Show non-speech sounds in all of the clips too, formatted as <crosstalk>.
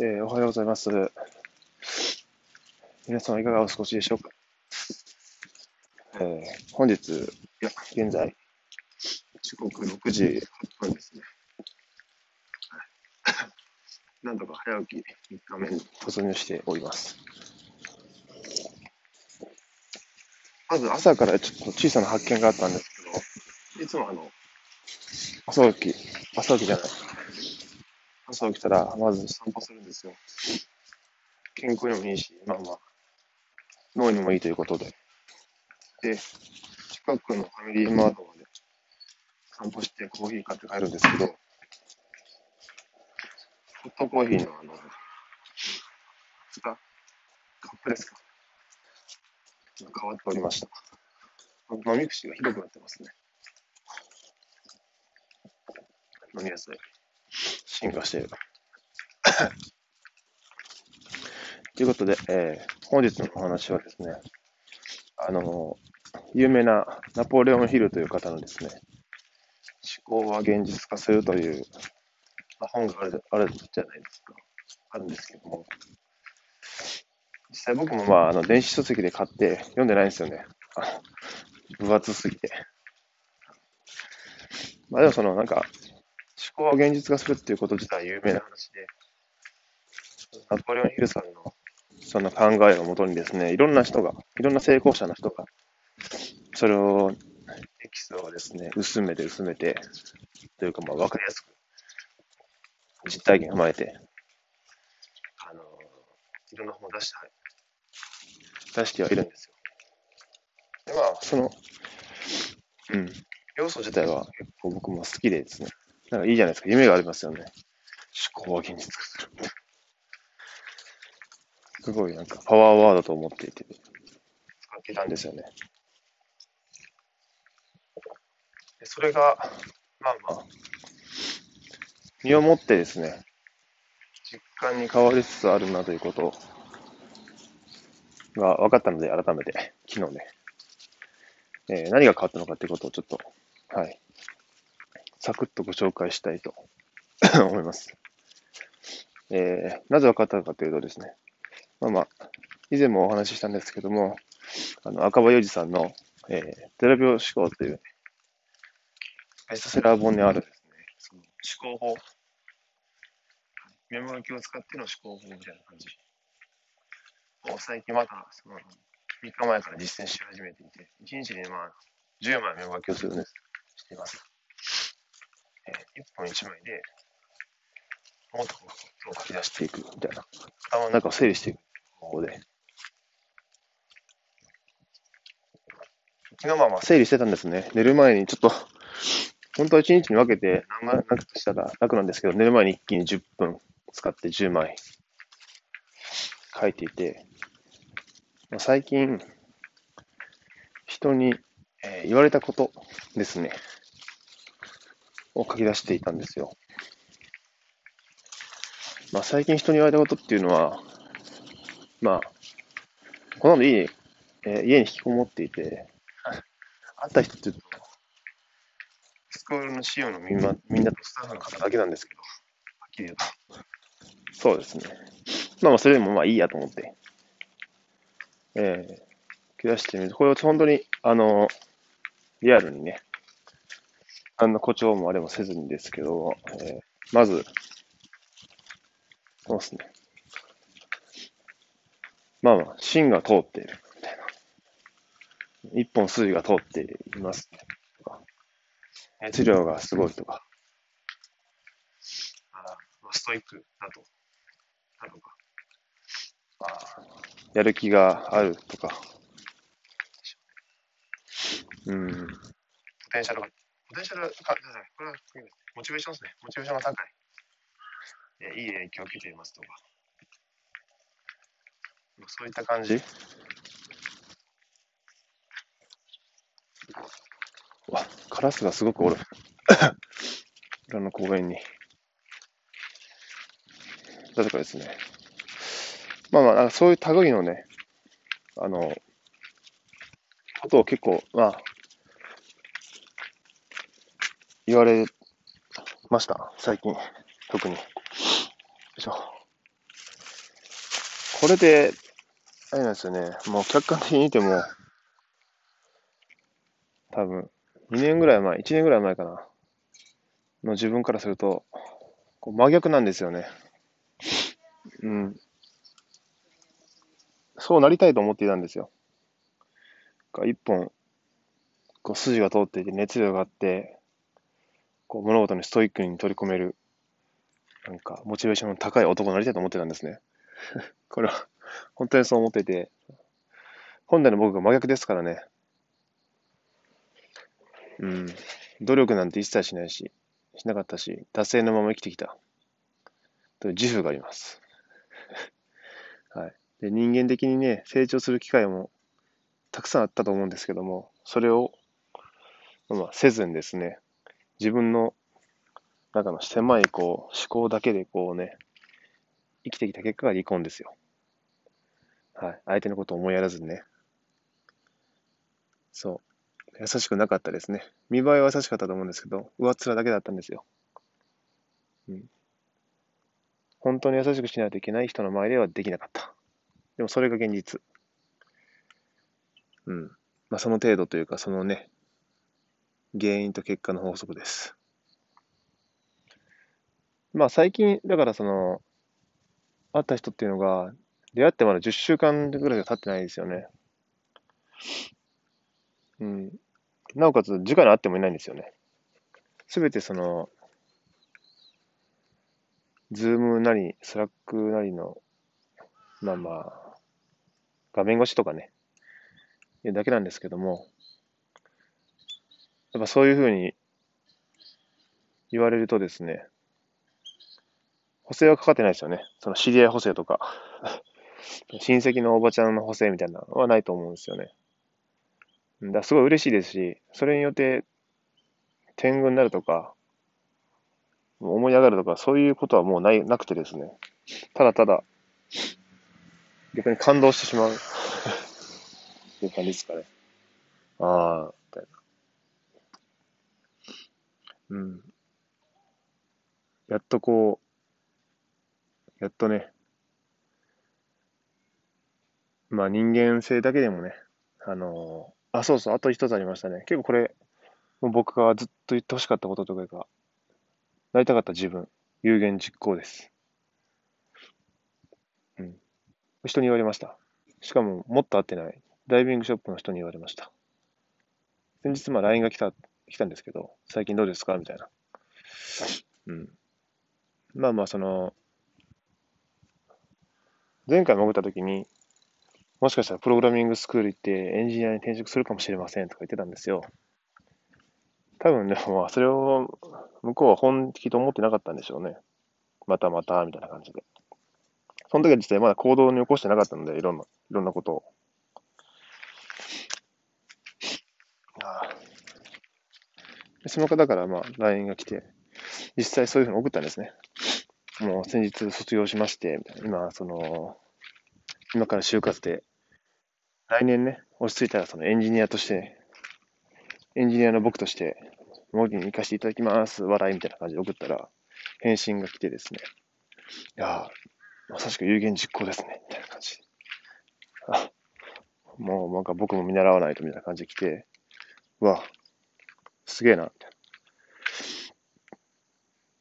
えー、おはようございます。皆様いかがお過ごしでしょうか、えー、本日、いや、現在、時刻6時8分ですね。<coughs> なんとか早起き3日目に突入しております。まず朝からちょっと小さな発見があったんですけど、いつもあの、朝起き、朝起きじゃない。朝起きたら、まず散歩するんですよ。健康にもいいし、まあまあ、脳にもいいということで。で、近くのファミリーマートまで散歩してコーヒー買って帰るんですけど、ホットコーヒーのあの、カップですか？変わっておりました。飲み口がひどくなってますね。飲みやすい。進化している。<coughs> ということで、えー、本日のお話はですね、あの、有名なナポレオンヒルという方のですね、思考は現実化するという、まあ、本があるあるじゃないですか。あるんですけども、実際僕もまあ、あの、電子書籍で買って読んでないんですよね。分厚すぎて。まあでもその、なんか、思考を現実化するっていうこと自体有名な話で、ナポレオンヒルさんのその考えをもとにですね、いろんな人が、いろんな成功者の人が、それを、エキスをですね、薄めて薄めて、というかまあ分かりやすく、実体験を踏まえて、あの、いろんな本を出して、出してはいるんですよ。で、まあ、その、うん、要素自体は結構僕も好きでですね、なんかいいじゃないですか、夢がありますよね。思考は現実化する。すごいなんかパワーワードと思っていて、使ってたんですよね。でそれが、まあまあ、身をもってですね、実感に変わりつつあるなということが分かったので、改めて、昨日ね、えー、何が変わったのかということをちょっと、はい、サクッとご紹介したいと <coughs> 思います。えー、なぜ分かったかというとですね、まあまあ、以前もお話ししたんですけども、あの、赤羽洋二さんの、えー、テレビ思考という、ね、ベストセラー本にあるですね、その思考法、メモ書きを使っての思考法みたいな感じ。を最近また、その、3日前から実践し始めていて、1日にまあ、10枚メモ書きをするんです、しています。えー、1本1枚で、もっと書き出していくみたいな、頭の中を整理していく方法で。昨日まあまあ整理してたんですね。寝る前にちょっと、本当は1日に分けて長くしたら楽なんですけど、寝る前に一気に10分使って10枚書いていて、最近、人に、えー、言われたことですね、を書き出していたんですよ。まあ最近人に言われたことっていうのは、まあ、この後家に、えー、家に引きこもっていて、会った人って言うと、スクールの仕様のみんなみんなとスタッフの方だけなんですけど、はっきり言うと。そうですね。まあまあ、それでもまあいいやと思って、えー、切らしてみる、これを本当に、あの、リアルにね、あんな誇張もあれもせずにですけど、えー、まず、そうですね。まあまあ、芯が通っているみたいな。一本筋が通っていますね。熱量がすごいとか、あストイックだと、だとか、あやる気があるとか、うん、ポテンシャルが、ポテンシャルが、これはモチベーションですね。モチベーションが高い。いい影響を受けていますとか。そういった感じわ、カラスがすごくおる。<coughs> 裏の公園に。だとかですね。まあまあ、そういう類のね、あの、ことを結構、まあ、言われました。最近、特に。よいしょ。これで、あれなんですよね、もう客観的に見ても、多分、2年ぐらい前、1年ぐらい前かな、の自分からすると、こう真逆なんですよね。うん。そうなりたいと思っていたんですよ。一本、こう筋が通っていて熱量があって、こう物事にストイックに取り込める、なんかモチベーションの高い男になりたいと思ってたんですね。<laughs> これは本当にそう思ってて、本来の僕が真逆ですからね。うん。努力なんて一切しないし、しなかったし、惰性のまま生きてきた。という自負があります。<laughs> はい。で人間的にね、成長する機会もたくさんあったと思うんですけども、それを、まあ、せずにですね、自分の中の狭いこう思考だけでこうね、生きてきた結果が離婚ですよ。はい。相手のことを思いやらずにね。そう。優しくなかったですね。見栄えは優しかったと思うんですけど、上っ面だけだったんですよ。うん。本当に優しくしないといけない人の前ではできなかった。でもそれが現実。うん。まあその程度というか、そのね、原因と結果の法則です。まあ最近、だからその、会った人っていうのが、出会ってまだ10週間ぐらいしか経ってないですよね。うん。なおかつ、直に会ってもいないんですよね。すべてその、 Zoom なり、 Slack なりの、まあまあ、画面越しとかね、いうだけなんですけども、やっぱそういうふうに言われるとですね、補正はかかってないですよね。その知り合い補正とか、<laughs> 親戚のおばちゃんの補正みたいなのはないと思うんですよね。だすごい嬉しいですし、それによって天狗になるとか、思い上がるとか、そういうことはもうないなくてですね、ただただ、逆に感動してしまうっていう感じですかね。ああ、みたいな。うん。やっとこう、やっとね、まあ人間性だけでもね、あのー、あ、そうそう、あと一つありましたね。結構これ、もう僕がずっと言ってほしかったこととかが、なりたかった自分、有言実行です。うん。人に言われました。しかも、もっと会ってない、ダイビングショップの人に言われました。先日、まあ、LINE が来た、来たんですけど、最近どうですか？みたいな。うん。まあまあ、その、前回潜った時に、もしかしたらプログラミングスクール行ってエンジニアに転職するかもしれませんとか言ってたんですよ。多分でも、それを向こうは本気と思ってなかったんでしょうね。またまた、みたいな感じで。その時は実際まだ行動に起こしてなかったので、いろんな、いろんなことを。その方からまあ LINE が来て、実際そういうふうに送ったんですね。もう先日卒業しまして、今、その、今から就活で、来年ね、落ち着いたらそのエンジニアとして、エンジニアの僕として、模擬に行かせていただきます、笑いみたいな感じで送ったら、返信が来てですね、いやまさしく有言実行ですね、みたいな感じ。あ、もうなんか僕も見習わないとみたいな感じで来て、うわ、すげえな、みたいな。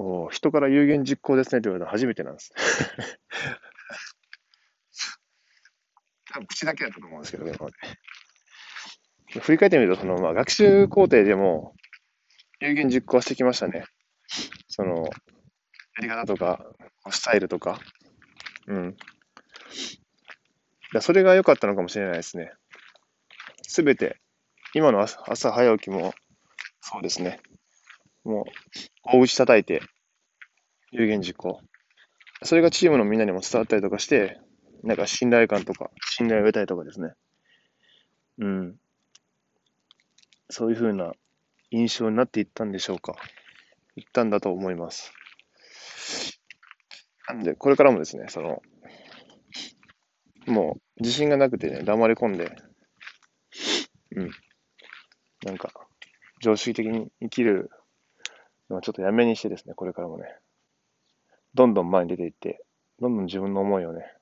お人から有言実行ですねって言われたの初めてなんです。<laughs> 多分口だけだったと思うんですけどね、振り返ってみると、その、まあ、学習工程でも、有言実行してきましたね。その、やり方とか、スタイルとか。うん。それが良かったのかもしれないですね。すべて、今の朝早起きも、そうですね。もう、大口叩いて、有言実行。それがチームのみんなにも伝わったりとかして、なんか信頼感とか、信頼を得たりとかですね。うん。そういうふうな印象になっていったんでしょうか。いったんだと思います。なんで、これからもですね、その、もう自信がなくてね、黙り込んで、うん。なんか、常識的に生きるのはちょっとやめにしてですね、これからもね、どんどん前に出ていって、どんどん自分の思いをね、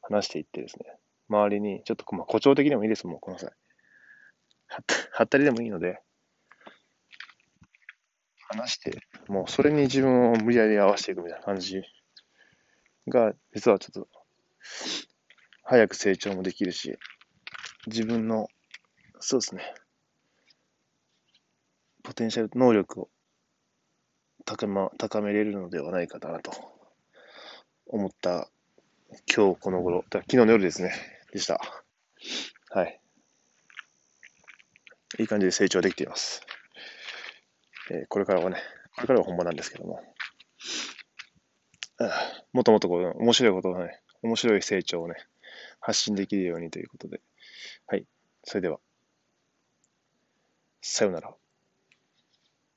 話していってですね、周りに、ちょっと、まあ、誇張的でもいいですもん、この際。はったりでもいいので、話して、もうそれに自分を無理やり合わせていくみたいな感じが、実はちょっと、早く成長もできるし、自分の、そうですね、ポテンシャル、能力を高,、ま、高めれるのではないかなと思った今日この頃、昨日の夜ですね、でした。はい。いい感じで成長できています。えー、これからはね、これからは本番なんですけども、もっともっとこう、面白いことをね、面白い成長をね、発信できるようにということで、はい。それでは、さようなら。